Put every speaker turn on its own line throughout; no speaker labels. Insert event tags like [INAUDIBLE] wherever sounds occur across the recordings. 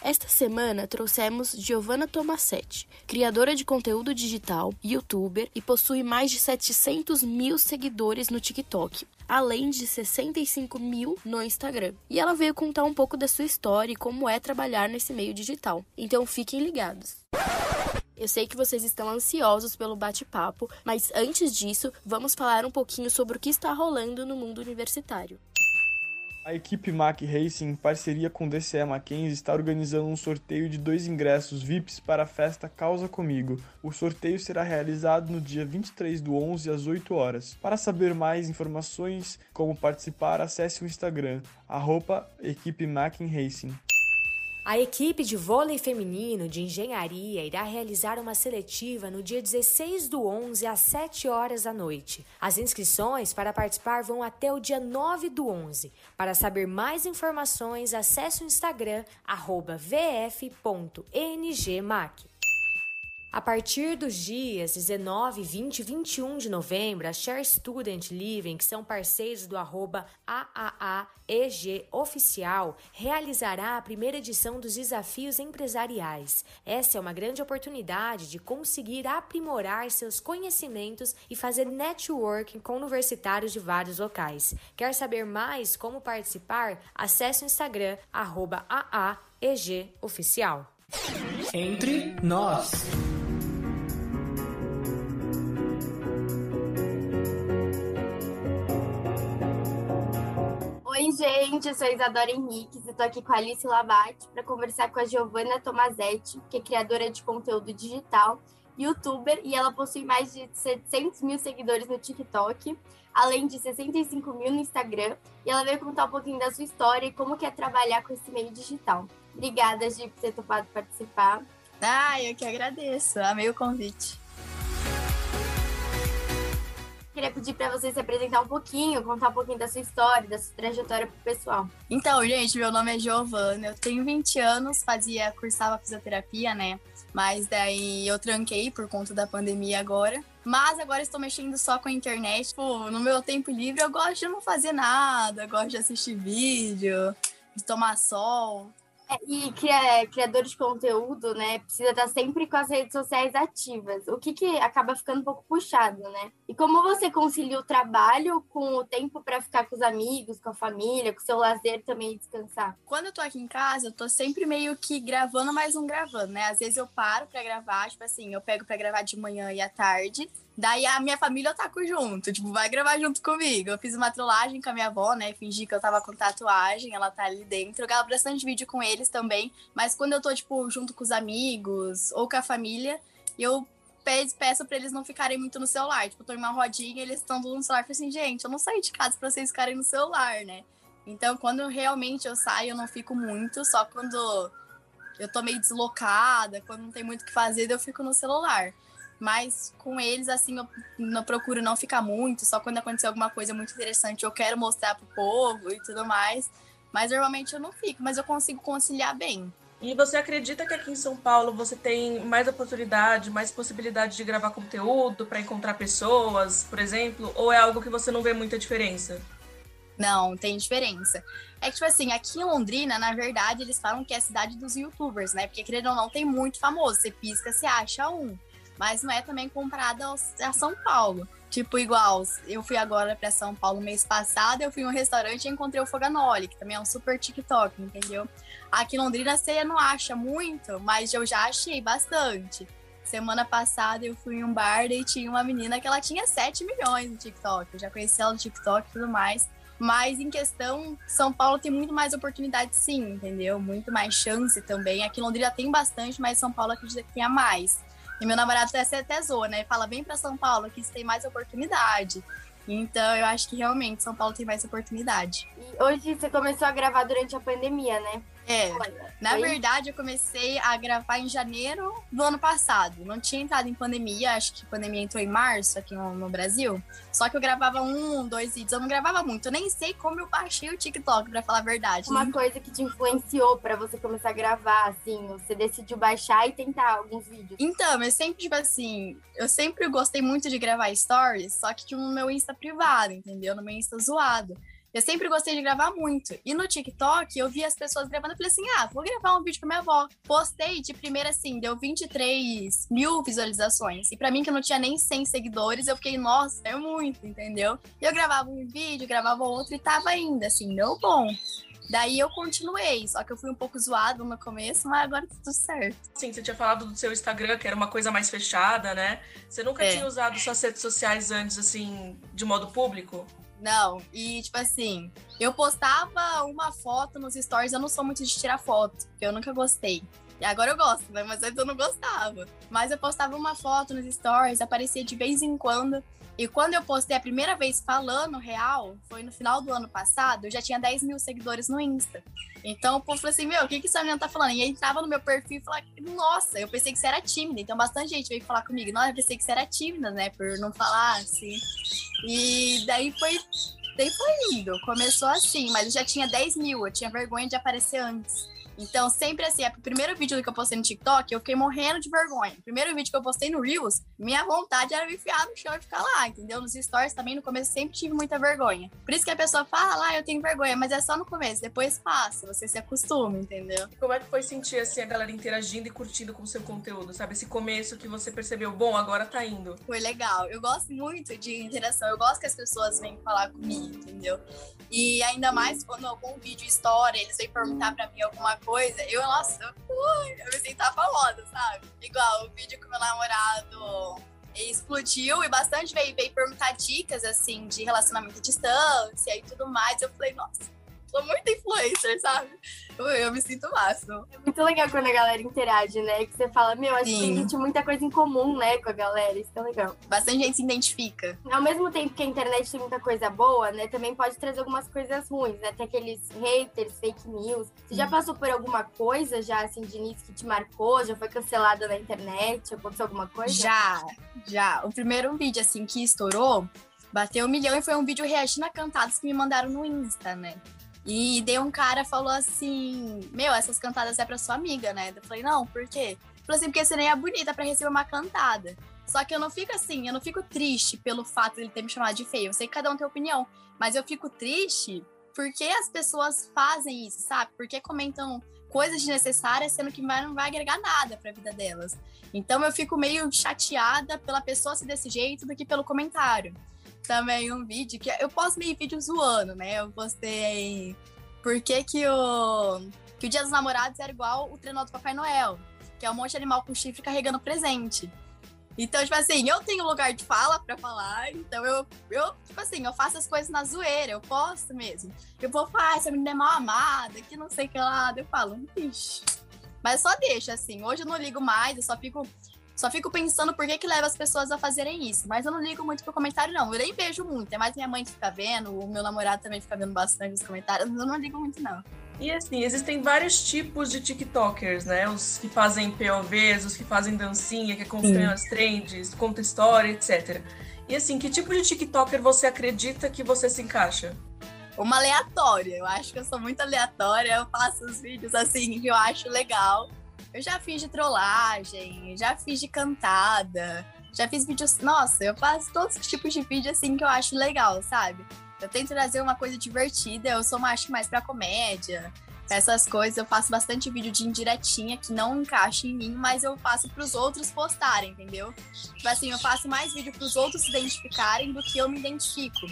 Esta semana trouxemos Giovanna Tomassetti, criadora de conteúdo digital, youtuber e possui mais de 700 mil seguidores no TikTok, além de 65 mil no Instagram. E ela veio contar um pouco da sua história e como é trabalhar nesse meio digital. Então fiquem ligados. Eu sei que vocês estão ansiosos pelo bate-papo, mas antes disso, vamos falar um pouquinho sobre o que está rolando no mundo universitário.
A equipe Mac Racing, em parceria com DCE Mackenzie, está organizando um sorteio de dois ingressos VIPs para a festa Causa Comigo. O sorteio será realizado no dia 23 do 11 às 8 horas. Para saber mais informações como participar, acesse o Instagram, arroba equipe Mac Racing.
A equipe de vôlei feminino de engenharia irá realizar uma seletiva no dia 16 do 11 às 7 horas da noite. As inscrições para participar vão até o dia 9 do 11. Para saber mais informações, acesse o Instagram vf.ngmac. A partir dos dias 19, 20 e 21 de novembro, a Share Student Living, que são parceiros do arroba AAAEG Oficial, realizará a primeira edição dos Desafios Empresariais. Essa é uma grande oportunidade de conseguir aprimorar seus conhecimentos e fazer networking com universitários de vários locais. Quer saber mais como participar? Acesse o Instagram arroba AAEG Oficial.
Entre nós.
Gente, eu sou Isadora Henriques e estou aqui com a Alice Labate para conversar com a Giovanna Tomazetti, que é criadora de conteúdo digital, youtuber, e ela possui mais de 700 mil seguidores no TikTok, além de 65 mil no Instagram, e ela veio contar um pouquinho da sua história e como que é trabalhar com esse meio digital. Obrigada, Gi, por ter topado participar.
Ah, eu que agradeço. Amei o convite.
Queria pedir para você se apresentar um pouquinho, contar um pouquinho da sua história, da sua trajetória pro pessoal.
Então, gente, meu nome é Giovana, eu tenho 20 anos, fazia, cursava fisioterapia, né? Mas daí eu tranquei por conta da pandemia agora. Mas agora estou mexendo só com a internet. Tipo, no meu tempo livre eu gosto de não fazer nada, gosto de assistir vídeo, de tomar sol.
É, e cria, criador de conteúdo, né, precisa estar sempre com as redes sociais ativas, o que, que acaba ficando um pouco puxado, né? E como você concilia o trabalho com o tempo para ficar com os amigos, com a família, com o seu lazer também e descansar?
Quando eu tô aqui em casa, eu tô sempre meio que gravando, mas não gravando, né? Às vezes eu paro para gravar, tipo assim, eu pego para gravar de manhã e à tarde, Daí a minha família eu taco junto, tipo, vai gravar junto comigo. Eu fiz uma trollagem com a minha avó, né? Fingi que eu tava com tatuagem, ela tá ali dentro. Eu gravo bastante vídeo com eles também. Mas quando eu tô, tipo, junto com os amigos ou com a família, eu peço pra eles não ficarem muito no celular. Tipo, eu tô em uma rodinha eles estão no celular. Eu assim, gente, eu não saí de casa pra vocês ficarem no celular, né? Então, quando realmente eu saio, eu não fico muito. Só quando eu tô meio deslocada, quando não tem muito o que fazer, eu fico no celular. Mas com eles, assim, eu não procuro não ficar muito, só quando acontecer alguma coisa muito interessante eu quero mostrar pro povo e tudo mais. Mas normalmente eu não fico, mas eu consigo conciliar bem.
E você acredita que aqui em São Paulo você tem mais oportunidade, mais possibilidade de gravar conteúdo para encontrar pessoas, por exemplo? Ou é algo que você não vê muita diferença?
Não, tem diferença. É que, tipo assim, aqui em Londrina, na verdade, eles falam que é a cidade dos youtubers, né? Porque, querendo ou não, tem muito famoso. Você pisca, você acha um mas não é também comparada a São Paulo. Tipo, igual, eu fui agora para São Paulo mês passado, eu fui em um restaurante e encontrei o Foganoli, que também é um super TikTok, entendeu? Aqui em Londrina você não acha muito, mas eu já achei bastante. Semana passada eu fui em um bar e tinha uma menina que ela tinha 7 milhões no TikTok. Eu já conheci ela no TikTok e tudo mais. Mas em questão, São Paulo tem muito mais oportunidade, sim, entendeu? Muito mais chance também. Aqui em Londrina tem bastante, mas São Paulo acredita que tenha mais. E meu namorado até, até zoa, né? Fala, vem pra São Paulo, que tem mais oportunidade. Então, eu acho que realmente São Paulo tem mais oportunidade.
E hoje você começou a gravar durante a pandemia, né?
É, na verdade, eu comecei a gravar em janeiro do ano passado. Não tinha entrado em pandemia, acho que a pandemia entrou em março aqui no, no Brasil. Só que eu gravava um, dois vídeos, eu não gravava muito. Eu nem sei como eu baixei o TikTok, pra falar a verdade.
Uma coisa que te influenciou pra você começar a gravar, assim, você decidiu baixar e tentar alguns vídeos.
Então, eu sempre, tipo assim, eu sempre gostei muito de gravar stories, só que no meu Insta privado, entendeu? No meu Insta zoado. Eu sempre gostei de gravar muito. E no TikTok, eu vi as pessoas gravando, eu falei assim, ah, vou gravar um vídeo com minha avó. Postei, de primeira, assim, deu 23 mil visualizações. E pra mim, que eu não tinha nem 100 seguidores, eu fiquei, nossa, é muito, entendeu? E eu gravava um vídeo, gravava outro e tava ainda, assim, deu bom. Daí eu continuei, só que eu fui um pouco zoado no começo, mas agora tá tudo certo.
Sim, você tinha falado do seu Instagram, que era uma coisa mais fechada, né? Você nunca
É.
tinha usado suas redes sociais antes, assim, de modo público?
Não, e tipo assim, eu postava uma foto nos stories, eu não sou muito de tirar foto, porque eu nunca gostei. E agora eu gosto, né? Mas antes eu não gostava. Mas eu postava uma foto nos stories, aparecia de vez em quando. E quando eu postei a primeira vez falando real, foi no final do ano passado, eu já tinha 10 mil seguidores no Insta. Então o povo falou assim: Meu, o que, que essa menina tá falando? E aí entrava no meu perfil e falava: Nossa, eu pensei que você era tímida. Então bastante gente veio falar comigo: Nossa, eu pensei que você era tímida, né? Por não falar assim. E daí foi. Daí foi indo. Começou assim, mas eu já tinha 10 mil, eu tinha vergonha de aparecer antes. Então, sempre assim, é o primeiro vídeo que eu postei no TikTok, eu fiquei morrendo de vergonha. O primeiro vídeo que eu postei no Reels, minha vontade era me enfiar no chão e ficar lá, entendeu? Nos stories também, no começo, sempre tive muita vergonha. Por isso que a pessoa fala, ah, eu tenho vergonha, mas é só no começo, depois passa, você se acostuma, entendeu?
Como é que foi sentir, assim, a galera interagindo e curtindo com o seu conteúdo, sabe? Esse começo que você percebeu, bom, agora tá indo.
Foi legal. Eu gosto muito de interação, eu gosto que as pessoas venham falar comigo, entendeu? E ainda mais quando algum vídeo história, eles vêm perguntar pra mim alguma coisa, eu, nossa, ui, eu me sinto famosa, sabe? Igual o vídeo com meu namorado explodiu e bastante veio, veio perguntar dicas, assim, de relacionamento à distância e tudo mais. Eu falei, nossa, sou muito influencer, sabe? Eu, eu me sinto máximo.
É muito legal quando a galera interage, né? Que você fala, meu, a gente
Sim.
tem gente muita coisa em comum, né, com a galera. Isso que é legal.
Bastante gente se identifica.
Ao mesmo tempo que a internet tem muita coisa boa, né? Também pode trazer algumas coisas ruins, né? Tem aqueles haters, fake news. Você já passou por alguma coisa já, assim, de início que te marcou? Já foi cancelada na internet? Aconteceu alguma coisa?
Já, já. O primeiro vídeo, assim, que estourou, bateu um milhão e foi um vídeo reagindo a cantadas que me mandaram no Insta, né? E daí um cara falou assim: Meu, essas cantadas é pra sua amiga, né? Eu falei: Não, por quê? Ele falou assim: Porque você nem é bonita pra receber uma cantada. Só que eu não fico assim, eu não fico triste pelo fato de ele ter me chamado de feio. Eu sei que cada um tem opinião, mas eu fico triste porque as pessoas fazem isso, sabe? Porque comentam coisas desnecessárias, sendo que não vai agregar nada pra vida delas. Então eu fico meio chateada pela pessoa ser desse jeito do que pelo comentário. Também um vídeo que eu posto meio vídeo zoando, né? Eu postei por que, que o que o Dia dos Namorados era igual o trenó do Papai Noel, que é um monte de animal com chifre carregando presente. Então, tipo assim, eu tenho lugar de fala pra falar, então eu, eu, tipo assim, eu faço as coisas na zoeira, eu posto mesmo. Eu vou falar, ah, essa menina é mal amada, que não sei que lá, eu falo, ixi. Mas só deixa, assim, hoje eu não ligo mais, eu só fico, só fico pensando por que que leva as pessoas a fazerem isso. Mas eu não ligo muito pro comentário, não, eu nem vejo muito, é mais minha mãe que fica vendo, o meu namorado também fica vendo bastante os comentários, eu não ligo muito, não.
E assim, existem vários tipos de TikTokers, né? Os que fazem POVs, os que fazem dancinha, que acompanham as trends, conta história, etc. E assim, que tipo de TikToker você acredita que você se encaixa?
uma aleatória. Eu acho que eu sou muito aleatória. Eu faço os vídeos assim que eu acho legal. Eu já fiz de trollagem, já fiz de cantada, já fiz vídeos. Nossa, eu faço todos os tipos de vídeo assim que eu acho legal, sabe? Eu tento trazer uma coisa divertida. Eu sou macho mais pra comédia. Essas coisas, eu faço bastante vídeo de indiretinha que não encaixa em mim, mas eu faço pros outros postarem, entendeu? Tipo assim, eu faço mais vídeo pros outros se identificarem do que eu me identifico.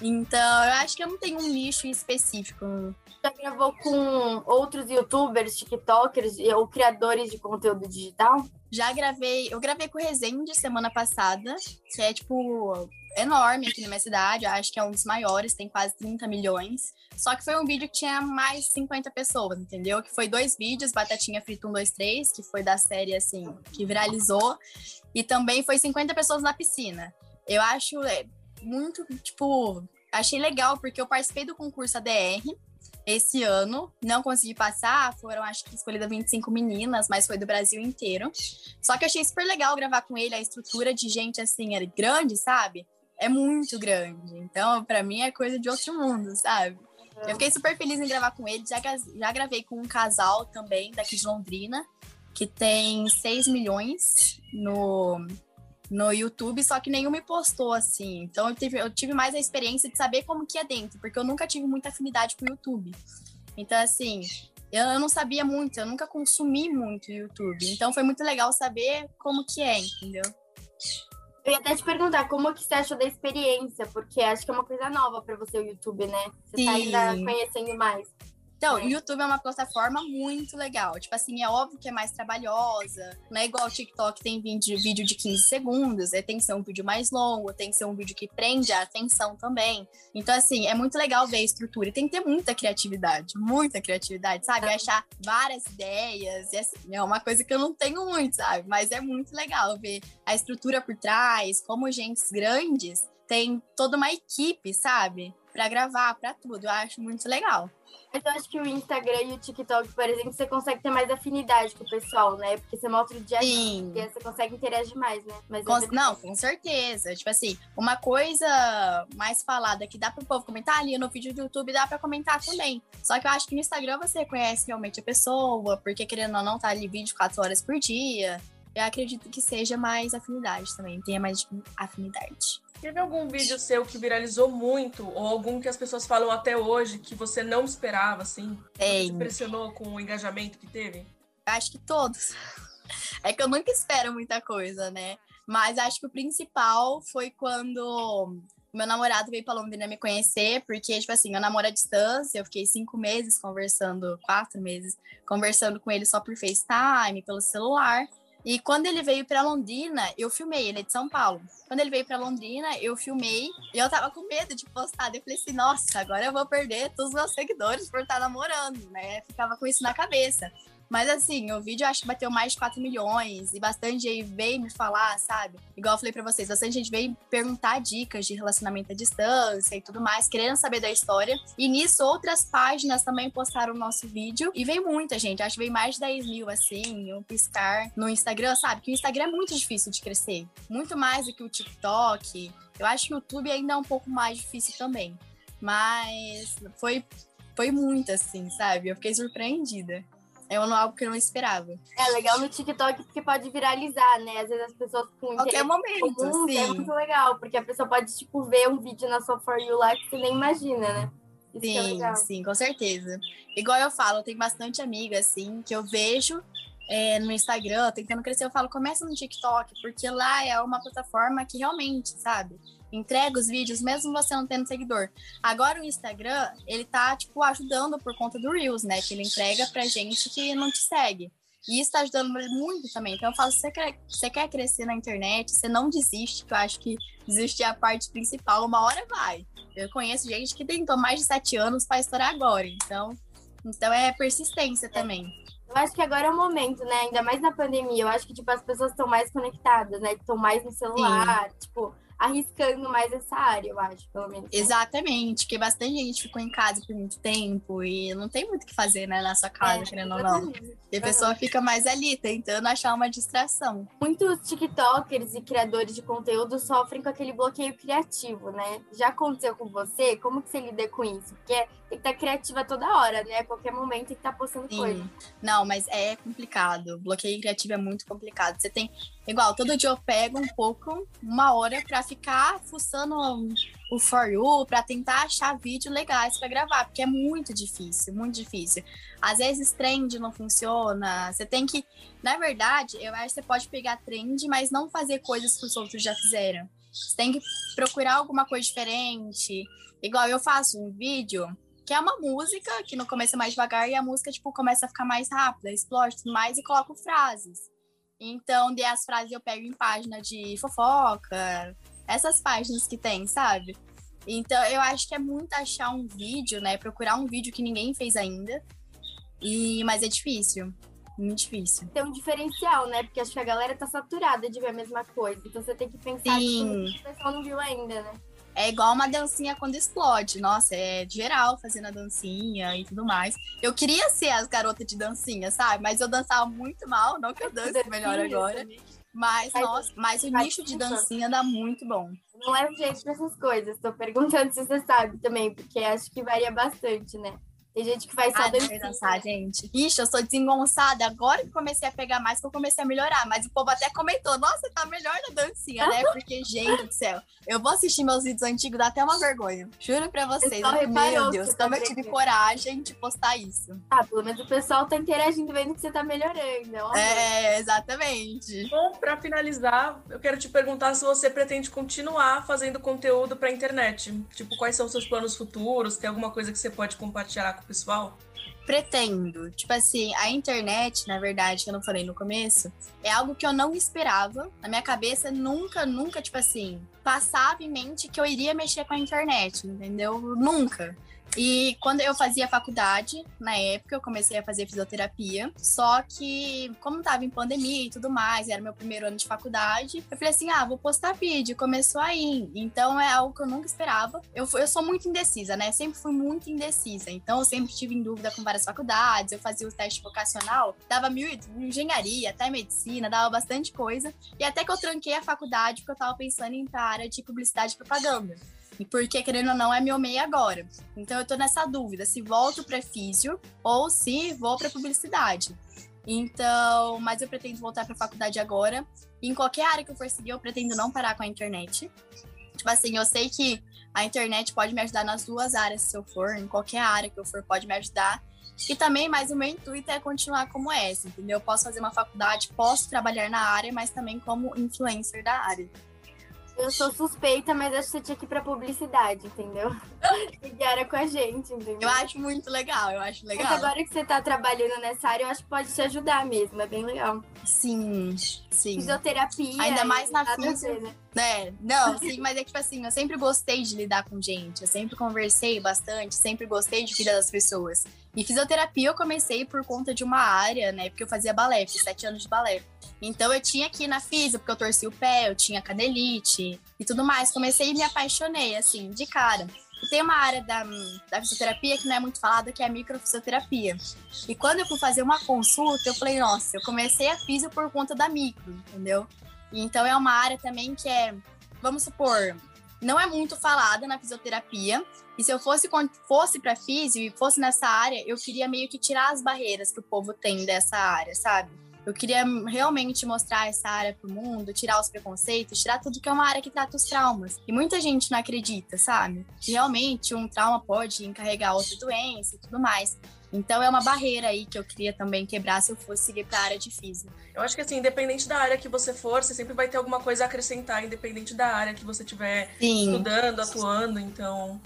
Então, eu acho que eu não tenho um nicho específico.
Já gravou com outros youtubers, tiktokers ou criadores de conteúdo digital?
Já gravei, eu gravei com o Resende semana passada, que é tipo enorme aqui na minha cidade, acho que é um dos maiores, tem quase 30 milhões. Só que foi um vídeo que tinha mais de 50 pessoas, entendeu? Que foi dois vídeos, Batatinha Frita 1, 2, 3, que foi da série, assim, que viralizou. E também foi 50 pessoas na piscina. Eu acho é, muito, tipo, achei legal, porque eu participei do concurso ADR, esse ano. Não consegui passar, foram acho que escolhidas 25 meninas, mas foi do Brasil inteiro. Só que eu achei super legal gravar com ele, a estrutura de gente assim, é grande, sabe? É muito grande. Então, para mim é coisa de outro mundo, sabe? Eu fiquei super feliz em gravar com ele. Já, já gravei com um casal também daqui de Londrina, que tem 6 milhões no, no YouTube, só que nenhum me postou assim. Então eu tive, eu tive mais a experiência de saber como que é dentro, porque eu nunca tive muita afinidade com o YouTube. Então, assim, eu, eu não sabia muito, eu nunca consumi muito o YouTube. Então foi muito legal saber como que é, entendeu?
Eu ia até te perguntar como que você achou da experiência, porque acho que é uma coisa nova para você o YouTube, né? Você Sim. tá ainda conhecendo mais.
Então, o YouTube é uma plataforma muito legal. Tipo assim, é óbvio que é mais trabalhosa. Não é igual o TikTok, tem vídeo, vídeo de 15 segundos. É, tem que ser um vídeo mais longo, tem que ser um vídeo que prende a atenção também. Então, assim, é muito legal ver a estrutura. E tem que ter muita criatividade, muita criatividade, sabe? Achar várias ideias. E assim, é uma coisa que eu não tenho muito, sabe? Mas é muito legal ver a estrutura por trás, como gentes grandes tem toda uma equipe, sabe? Para gravar, para tudo. Eu acho muito legal.
Mas eu acho que o Instagram e o TikTok, por exemplo, você consegue ter mais afinidade com o pessoal, né? Porque você mostra o dia a dia, você consegue interagir mais, né? Mas
com, não, com certeza. Tipo assim, uma coisa mais falada que dá pro povo comentar ali no vídeo do YouTube, dá pra comentar também. Só que eu acho que no Instagram você conhece realmente a pessoa, porque querendo ou não, tá ali 24 horas por dia. Eu acredito que seja mais afinidade também, tenha mais afinidade.
Teve algum vídeo seu que viralizou muito, ou algum que as pessoas falam até hoje que você não esperava, assim?
Tem.
Você impressionou com o engajamento que teve?
Acho que todos. [LAUGHS] É que eu nunca espero muita coisa, né? Mas acho que o principal foi quando meu namorado veio para Londrina me conhecer, porque, tipo assim, eu namoro à distância, eu fiquei cinco meses conversando, quatro meses, conversando com ele só por FaceTime, pelo celular. E quando ele veio para Londrina, eu filmei, ele é de São Paulo. Quando ele veio para Londrina, eu filmei e eu tava com medo de postar. Eu falei assim, nossa, agora eu vou perder todos os meus seguidores por estar namorando, né? Ficava com isso na cabeça. Mas assim, o vídeo acho que bateu mais de 4 milhões e bastante gente veio me falar, sabe? Igual eu falei pra vocês, bastante gente veio perguntar dicas de relacionamento à distância e tudo mais, querendo saber da história. E nisso, outras páginas também postaram o nosso vídeo e veio muita gente, acho que veio mais de 10 mil, assim, um piscar no Instagram, sabe? Que o Instagram é muito difícil de crescer, muito mais do que o TikTok. Eu acho que o YouTube ainda é um pouco mais difícil também. Mas foi, foi muito assim, sabe? Eu fiquei surpreendida. É algo que eu não esperava.
É legal no TikTok porque pode viralizar, né? Às vezes as pessoas com
qualquer momento, comum, sim.
é muito legal, porque a pessoa pode tipo ver um vídeo na sua for you lá que você nem imagina, né?
Isso é sim, é sim, com certeza. Igual eu falo, eu tenho bastante amiga assim que eu vejo é, no Instagram, tentando crescer, eu falo, começa no TikTok, porque lá é uma plataforma que realmente, sabe? Entrega os vídeos, mesmo você não tendo seguidor. Agora o Instagram, ele tá, tipo, ajudando por conta do Reels, né? Que ele entrega pra gente que não te segue. E isso tá ajudando muito também. Então eu falo, se você quer, você quer crescer na internet, você não desiste, que eu acho que desistir é a parte principal, uma hora vai. Eu conheço gente que tentou mais de sete anos para estourar agora. Então, então é persistência também.
Eu acho que agora é o momento, né? Ainda mais na pandemia. Eu acho que, tipo, as pessoas estão mais conectadas, né? Estão mais no celular. Sim. Tipo, arriscando mais essa área, eu acho, pelo menos.
Exatamente, porque bastante gente ficou em casa por muito tempo e não tem muito o que fazer, né, na sua casa, é, querendo ou não. E a pessoa fica mais ali, tentando achar uma distração.
Muitos TikTokers e criadores de conteúdo sofrem com aquele bloqueio criativo, né? Já aconteceu com você? Como que você lida com isso? Porque tem que estar criativa toda hora, né? A qualquer momento tem que estar postando Sim. coisa.
Não, mas é complicado. Bloqueio criativo é muito complicado. Você tem Igual, todo dia eu pego um pouco, uma hora, pra ficar fuçando o For You, pra tentar achar vídeos legais pra gravar, porque é muito difícil, muito difícil. Às vezes trend não funciona, você tem que. Na verdade, eu acho que você pode pegar trend, mas não fazer coisas que os outros já fizeram. Você tem que procurar alguma coisa diferente. Igual eu faço um vídeo Que é uma música que no começo é mais devagar e a música, tipo, começa a ficar mais rápida, explode tudo mais e coloco frases. Então, de as frases eu pego em página de fofoca, essas páginas que tem, sabe? Então, eu acho que é muito achar um vídeo, né? Procurar um vídeo que ninguém fez ainda. E mas é difícil. Muito difícil.
Tem um diferencial, né? Porque acho que a galera tá saturada de ver a mesma coisa. Então você tem que pensar
Sim.
que o pessoal não viu ainda, né?
É igual uma dancinha quando explode. Nossa, é geral fazendo a dancinha e tudo mais. Eu queria ser as garotas de dancinha, sabe? Mas eu dançava muito mal, não que eu dance melhor agora. Mas, nossa, mas o nicho de dancinha dá muito bom.
Não leva jeito pra essas coisas. Tô perguntando se você sabe também, porque acho que varia bastante, né? Tem gente que faz só
Ah, dançar, gente. Ixi, eu sou desengonçada. Agora que comecei a pegar mais, que eu comecei a melhorar. Mas o povo até comentou, nossa, tá melhor na dancinha, né? Porque, [LAUGHS] gente do céu, eu vou assistir meus vídeos antigos, dá até uma vergonha. Juro pra vocês.
reparou
Meu Deus,
você tá
como eu tive coragem de postar isso.
Ah, pelo menos o pessoal tá interagindo, vendo que você tá melhorando. ó.
É, exatamente.
Bom, para finalizar, eu quero te perguntar se você pretende continuar fazendo conteúdo para internet. Tipo, quais são os seus planos futuros? Tem alguma coisa que você pode compartilhar com pessoal?
Pretendo. Tipo assim, a internet, na verdade, que eu não falei no começo, é algo que eu não esperava. Na minha cabeça, nunca, nunca, tipo assim, passava em mente que eu iria mexer com a internet, entendeu? Nunca. E quando eu fazia faculdade, na época, eu comecei a fazer fisioterapia. Só que, como tava em pandemia e tudo mais, era meu primeiro ano de faculdade, eu falei assim: ah, vou postar vídeo. Começou aí. Então é algo que eu nunca esperava. Eu, eu sou muito indecisa, né? Sempre fui muito indecisa. Então eu sempre tive em dúvida com várias faculdades. Eu fazia o teste vocacional, dava mil engenharia, até medicina, dava bastante coisa. E até que eu tranquei a faculdade porque eu tava pensando em ir pra área de publicidade e propaganda. Porque, querendo ou não, é meu meio agora. Então eu tô nessa dúvida se volto pra físio ou se vou pra publicidade. Então, mas eu pretendo voltar pra faculdade agora. Em qualquer área que eu for seguir, eu pretendo não parar com a internet. Tipo assim, eu sei que a internet pode me ajudar nas duas áreas se eu for, em qualquer área que eu for, pode me ajudar. E também, mas o meu intuito é continuar como essa, entendeu? Eu posso fazer uma faculdade, posso trabalhar na área, mas também como influencer da área.
Eu sou suspeita, mas acho que você tinha que ir pra publicidade, entendeu? Que [LAUGHS] era com a gente, entendeu?
Eu acho muito legal, eu acho
Mas
legal.
agora que você tá trabalhando nessa área, eu acho que pode te ajudar mesmo. É bem legal.
Sim, sim.
Fisioterapia.
Ainda mais na
nada a
físio.
ver, né?
Não, sim, mas é que, tipo assim, eu sempre gostei de lidar com gente, eu sempre conversei bastante, sempre gostei de cuidar das pessoas. E fisioterapia eu comecei por conta de uma área, né, porque eu fazia balé, fiz sete anos de balé. Então eu tinha ir na física, porque eu torci o pé, eu tinha canelite e tudo mais. Comecei e me apaixonei, assim, de cara. E tem uma área da, da fisioterapia que não é muito falada, que é a microfisioterapia. E quando eu fui fazer uma consulta, eu falei, nossa, eu comecei a física por conta da micro, entendeu? Então é uma área também que é, vamos supor, não é muito falada na fisioterapia. E se eu fosse fosse para físio e fosse nessa área, eu queria meio que tirar as barreiras que o povo tem dessa área, sabe? Eu queria realmente mostrar essa área pro mundo, tirar os preconceitos, tirar tudo que é uma área que trata os traumas. E muita gente não acredita, sabe? Que realmente um trauma pode encarregar outra doença e tudo mais. Então é uma barreira aí que eu queria também quebrar se eu fosse seguir para a área de física.
Eu acho que assim, independente da área que você for, você sempre vai ter alguma coisa a acrescentar, independente da área que você estiver estudando, atuando, então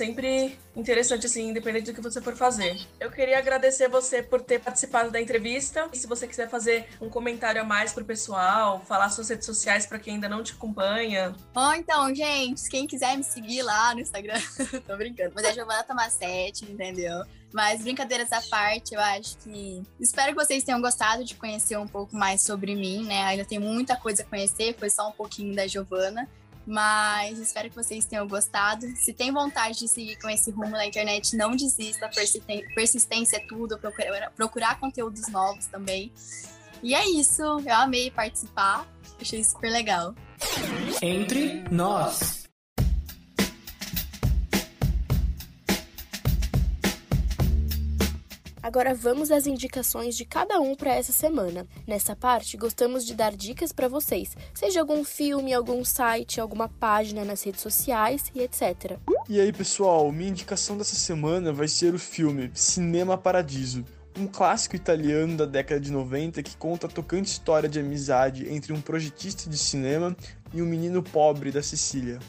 sempre interessante assim, independente do que você for fazer. Eu queria agradecer você por ter participado da entrevista. E se você quiser fazer um comentário a mais pro pessoal, falar suas redes sociais para quem ainda não te acompanha.
Bom, então, gente, quem quiser me seguir lá no Instagram, [LAUGHS] tô brincando, mas é Giovana Tomassete, entendeu? Mas brincadeiras à parte, eu acho que. Espero que vocês tenham gostado de conhecer um pouco mais sobre mim, né? Ainda tem muita coisa a conhecer, foi só um pouquinho da Giovana. Mas espero que vocês tenham gostado. Se tem vontade de seguir com esse rumo na internet, não desista. Persistência é tudo, procurar, procurar conteúdos novos também. E é isso. Eu amei participar. Achei super legal.
Entre nós.
Agora vamos às indicações de cada um para essa semana. Nessa parte, gostamos de dar dicas para vocês, seja algum filme, algum site, alguma página nas redes sociais e etc.
E aí, pessoal, minha indicação dessa semana vai ser o filme Cinema Paradiso, um clássico italiano da década de 90 que conta a tocante história de amizade entre um projetista de cinema e um menino pobre da Sicília.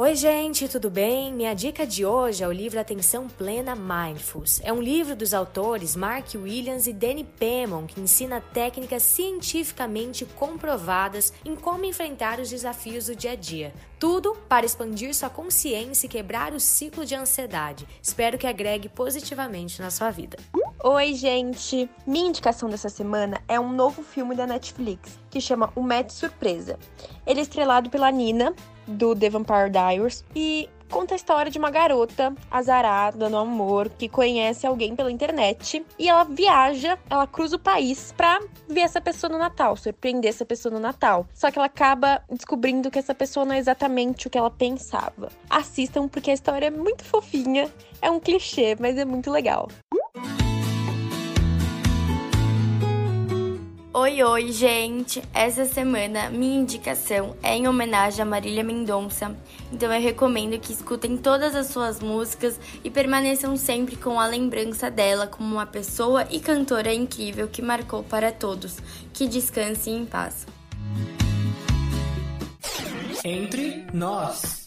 Oi, gente, tudo bem? Minha dica de hoje é o livro Atenção Plena Mindfulness. É um livro dos autores Mark Williams e Danny Pemon que ensina técnicas cientificamente comprovadas em como enfrentar os desafios do dia a dia. Tudo para expandir sua consciência e quebrar o ciclo de ansiedade. Espero que agregue positivamente na sua vida.
Oi, gente! Minha indicação dessa semana é um novo filme da Netflix que chama O Match Surpresa. Ele é estrelado pela Nina, do The Vampire Diaries, e conta a história de uma garota azarada no amor que conhece alguém pela internet e ela viaja, ela cruza o país pra ver essa pessoa no Natal, surpreender essa pessoa no Natal. Só que ela acaba descobrindo que essa pessoa não é exatamente o que ela pensava. Assistam porque a história é muito fofinha, é um clichê, mas é muito legal.
Oi, oi, gente! Essa semana minha indicação é em homenagem a Marília Mendonça, então eu recomendo que escutem todas as suas músicas e permaneçam sempre com a lembrança dela como uma pessoa e cantora incrível que marcou para todos. Que descanse em paz.
Entre nós.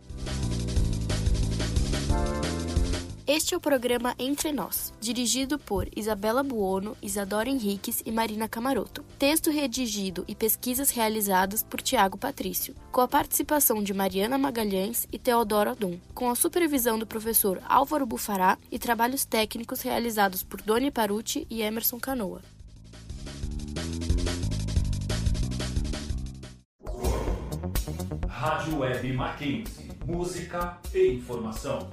Este é o programa Entre Nós, dirigido por Isabela Buono, Isadora Henriques e Marina Camaroto. Texto redigido e pesquisas realizadas por Tiago Patrício, com a participação de Mariana Magalhães e Teodoro Adum, com a supervisão do professor Álvaro Bufará e trabalhos técnicos realizados por Doni Paruti e Emerson Canoa.
Rádio Web Mackenzie. Música e informação.